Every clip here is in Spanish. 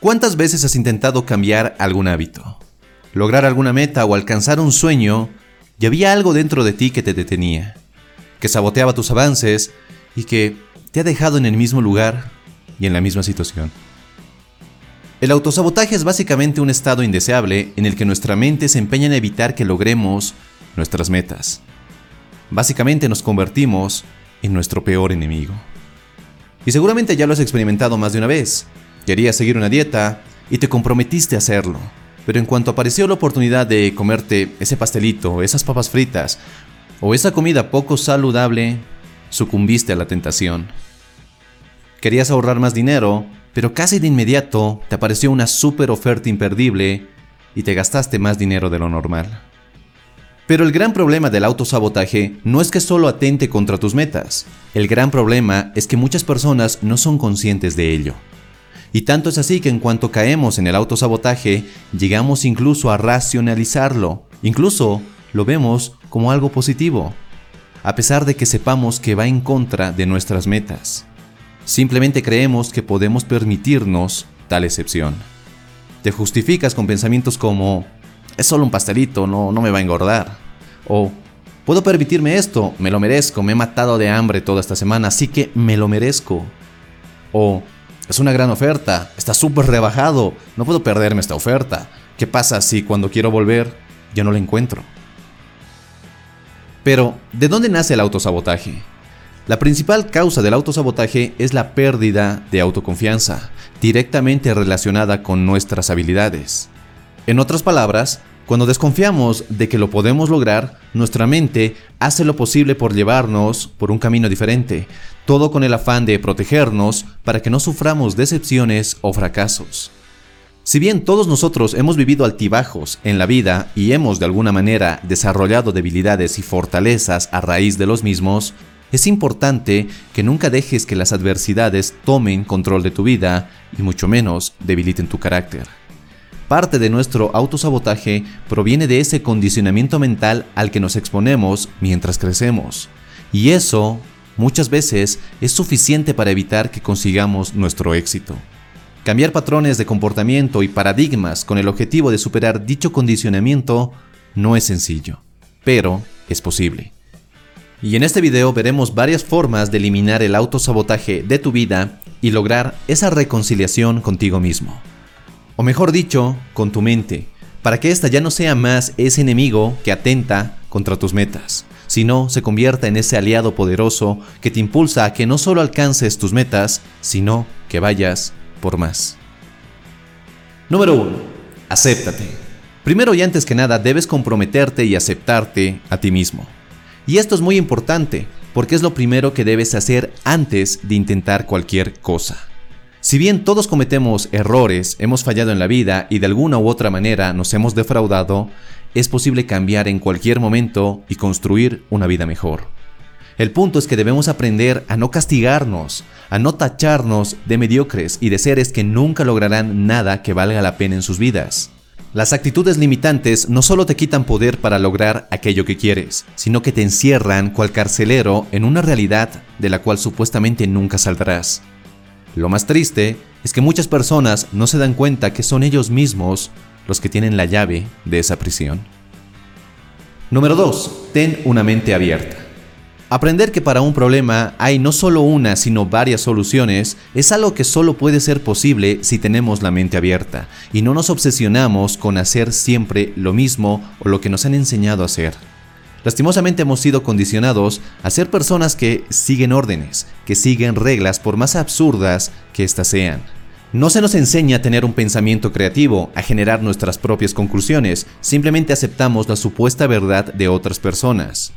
¿Cuántas veces has intentado cambiar algún hábito? Lograr alguna meta o alcanzar un sueño y había algo dentro de ti que te detenía, que saboteaba tus avances y que te ha dejado en el mismo lugar y en la misma situación. El autosabotaje es básicamente un estado indeseable en el que nuestra mente se empeña en evitar que logremos nuestras metas. Básicamente nos convertimos en nuestro peor enemigo. Y seguramente ya lo has experimentado más de una vez. Querías seguir una dieta y te comprometiste a hacerlo. Pero en cuanto apareció la oportunidad de comerte ese pastelito, esas papas fritas o esa comida poco saludable, sucumbiste a la tentación. Querías ahorrar más dinero, pero casi de inmediato te apareció una super oferta imperdible y te gastaste más dinero de lo normal. Pero el gran problema del autosabotaje no es que solo atente contra tus metas. El gran problema es que muchas personas no son conscientes de ello. Y tanto es así que en cuanto caemos en el autosabotaje, llegamos incluso a racionalizarlo. Incluso lo vemos como algo positivo, a pesar de que sepamos que va en contra de nuestras metas. Simplemente creemos que podemos permitirnos tal excepción. Te justificas con pensamientos como, es solo un pastelito, no, no me va a engordar. O, puedo permitirme esto, me lo merezco, me he matado de hambre toda esta semana, así que me lo merezco. O, es una gran oferta, está súper rebajado, no puedo perderme esta oferta. ¿Qué pasa si cuando quiero volver ya no la encuentro? Pero, ¿de dónde nace el autosabotaje? La principal causa del autosabotaje es la pérdida de autoconfianza, directamente relacionada con nuestras habilidades. En otras palabras, cuando desconfiamos de que lo podemos lograr, nuestra mente hace lo posible por llevarnos por un camino diferente, todo con el afán de protegernos para que no suframos decepciones o fracasos. Si bien todos nosotros hemos vivido altibajos en la vida y hemos de alguna manera desarrollado debilidades y fortalezas a raíz de los mismos, es importante que nunca dejes que las adversidades tomen control de tu vida y mucho menos debiliten tu carácter. Parte de nuestro autosabotaje proviene de ese condicionamiento mental al que nos exponemos mientras crecemos. Y eso, muchas veces, es suficiente para evitar que consigamos nuestro éxito. Cambiar patrones de comportamiento y paradigmas con el objetivo de superar dicho condicionamiento no es sencillo, pero es posible. Y en este video veremos varias formas de eliminar el autosabotaje de tu vida y lograr esa reconciliación contigo mismo. O mejor dicho, con tu mente, para que ésta ya no sea más ese enemigo que atenta contra tus metas, sino se convierta en ese aliado poderoso que te impulsa a que no solo alcances tus metas, sino que vayas por más. Número 1. Acéptate. Primero y antes que nada debes comprometerte y aceptarte a ti mismo. Y esto es muy importante, porque es lo primero que debes hacer antes de intentar cualquier cosa. Si bien todos cometemos errores, hemos fallado en la vida y de alguna u otra manera nos hemos defraudado, es posible cambiar en cualquier momento y construir una vida mejor. El punto es que debemos aprender a no castigarnos, a no tacharnos de mediocres y de seres que nunca lograrán nada que valga la pena en sus vidas. Las actitudes limitantes no solo te quitan poder para lograr aquello que quieres, sino que te encierran cual carcelero en una realidad de la cual supuestamente nunca saldrás. Lo más triste es que muchas personas no se dan cuenta que son ellos mismos los que tienen la llave de esa prisión. Número 2. Ten una mente abierta. Aprender que para un problema hay no solo una, sino varias soluciones es algo que solo puede ser posible si tenemos la mente abierta y no nos obsesionamos con hacer siempre lo mismo o lo que nos han enseñado a hacer. Lastimosamente hemos sido condicionados a ser personas que siguen órdenes, que siguen reglas por más absurdas que éstas sean. No se nos enseña a tener un pensamiento creativo, a generar nuestras propias conclusiones, simplemente aceptamos la supuesta verdad de otras personas.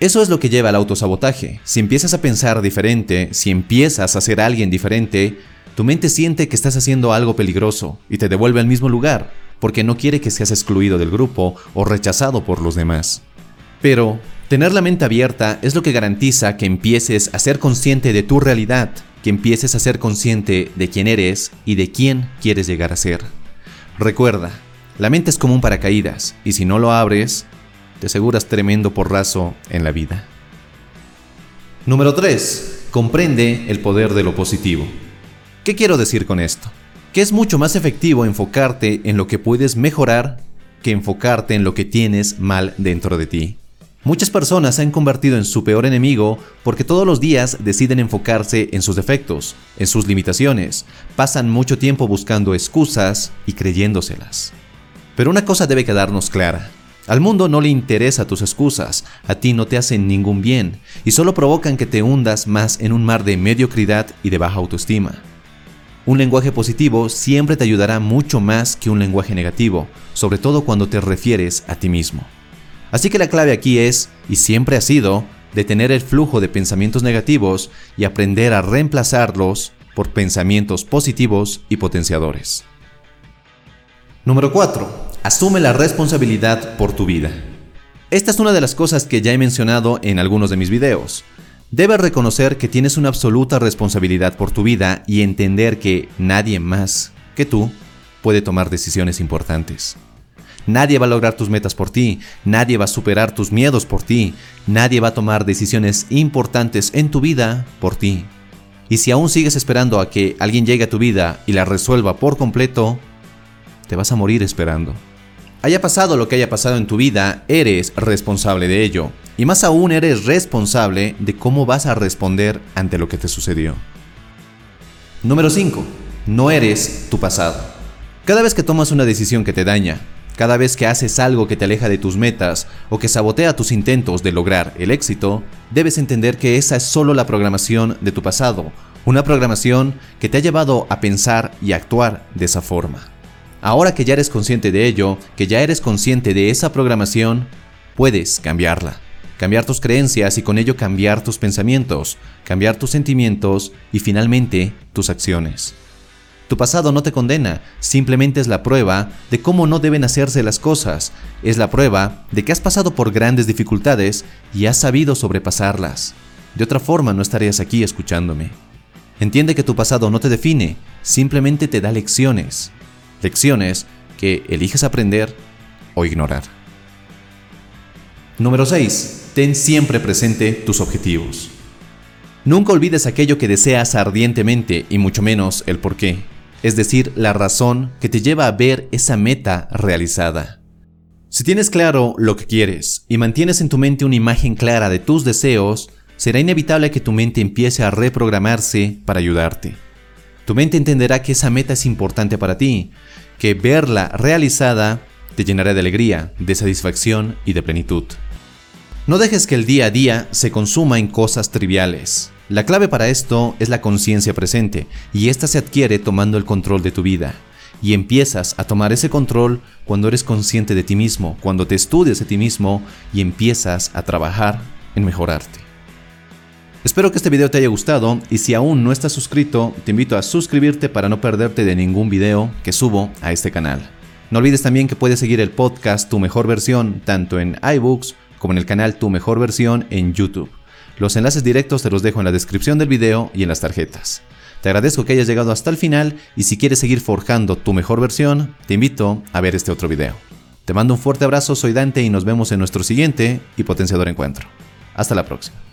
Eso es lo que lleva al autosabotaje. Si empiezas a pensar diferente, si empiezas a ser alguien diferente, tu mente siente que estás haciendo algo peligroso y te devuelve al mismo lugar, porque no quiere que seas excluido del grupo o rechazado por los demás. Pero tener la mente abierta es lo que garantiza que empieces a ser consciente de tu realidad, que empieces a ser consciente de quién eres y de quién quieres llegar a ser. Recuerda, la mente es como un paracaídas y si no lo abres, te aseguras tremendo porrazo en la vida. Número 3. Comprende el poder de lo positivo. ¿Qué quiero decir con esto? que es mucho más efectivo enfocarte en lo que puedes mejorar que enfocarte en lo que tienes mal dentro de ti. Muchas personas se han convertido en su peor enemigo porque todos los días deciden enfocarse en sus defectos, en sus limitaciones, pasan mucho tiempo buscando excusas y creyéndoselas. Pero una cosa debe quedarnos clara. Al mundo no le interesa tus excusas, a ti no te hacen ningún bien y solo provocan que te hundas más en un mar de mediocridad y de baja autoestima. Un lenguaje positivo siempre te ayudará mucho más que un lenguaje negativo, sobre todo cuando te refieres a ti mismo. Así que la clave aquí es, y siempre ha sido, detener el flujo de pensamientos negativos y aprender a reemplazarlos por pensamientos positivos y potenciadores. Número 4. Asume la responsabilidad por tu vida. Esta es una de las cosas que ya he mencionado en algunos de mis videos. Debes reconocer que tienes una absoluta responsabilidad por tu vida y entender que nadie más que tú puede tomar decisiones importantes. Nadie va a lograr tus metas por ti, nadie va a superar tus miedos por ti, nadie va a tomar decisiones importantes en tu vida por ti. Y si aún sigues esperando a que alguien llegue a tu vida y la resuelva por completo, te vas a morir esperando. Haya pasado lo que haya pasado en tu vida, eres responsable de ello. Y más aún eres responsable de cómo vas a responder ante lo que te sucedió. Número 5. No eres tu pasado. Cada vez que tomas una decisión que te daña, cada vez que haces algo que te aleja de tus metas o que sabotea tus intentos de lograr el éxito, debes entender que esa es solo la programación de tu pasado, una programación que te ha llevado a pensar y actuar de esa forma. Ahora que ya eres consciente de ello, que ya eres consciente de esa programación, puedes cambiarla cambiar tus creencias y con ello cambiar tus pensamientos, cambiar tus sentimientos y finalmente tus acciones. Tu pasado no te condena, simplemente es la prueba de cómo no deben hacerse las cosas, es la prueba de que has pasado por grandes dificultades y has sabido sobrepasarlas. De otra forma no estarías aquí escuchándome. Entiende que tu pasado no te define, simplemente te da lecciones. Lecciones que eliges aprender o ignorar. Número 6 ten siempre presente tus objetivos. Nunca olvides aquello que deseas ardientemente y mucho menos el por qué, es decir, la razón que te lleva a ver esa meta realizada. Si tienes claro lo que quieres y mantienes en tu mente una imagen clara de tus deseos, será inevitable que tu mente empiece a reprogramarse para ayudarte. Tu mente entenderá que esa meta es importante para ti, que verla realizada te llenará de alegría, de satisfacción y de plenitud. No dejes que el día a día se consuma en cosas triviales. La clave para esto es la conciencia presente, y esta se adquiere tomando el control de tu vida. Y empiezas a tomar ese control cuando eres consciente de ti mismo, cuando te estudias a ti mismo y empiezas a trabajar en mejorarte. Espero que este video te haya gustado y si aún no estás suscrito, te invito a suscribirte para no perderte de ningún video que subo a este canal. No olvides también que puedes seguir el podcast Tu Mejor Versión tanto en iBooks como en el canal Tu Mejor Versión en YouTube. Los enlaces directos te los dejo en la descripción del video y en las tarjetas. Te agradezco que hayas llegado hasta el final y si quieres seguir forjando tu mejor versión, te invito a ver este otro video. Te mando un fuerte abrazo, soy Dante y nos vemos en nuestro siguiente y potenciador encuentro. Hasta la próxima.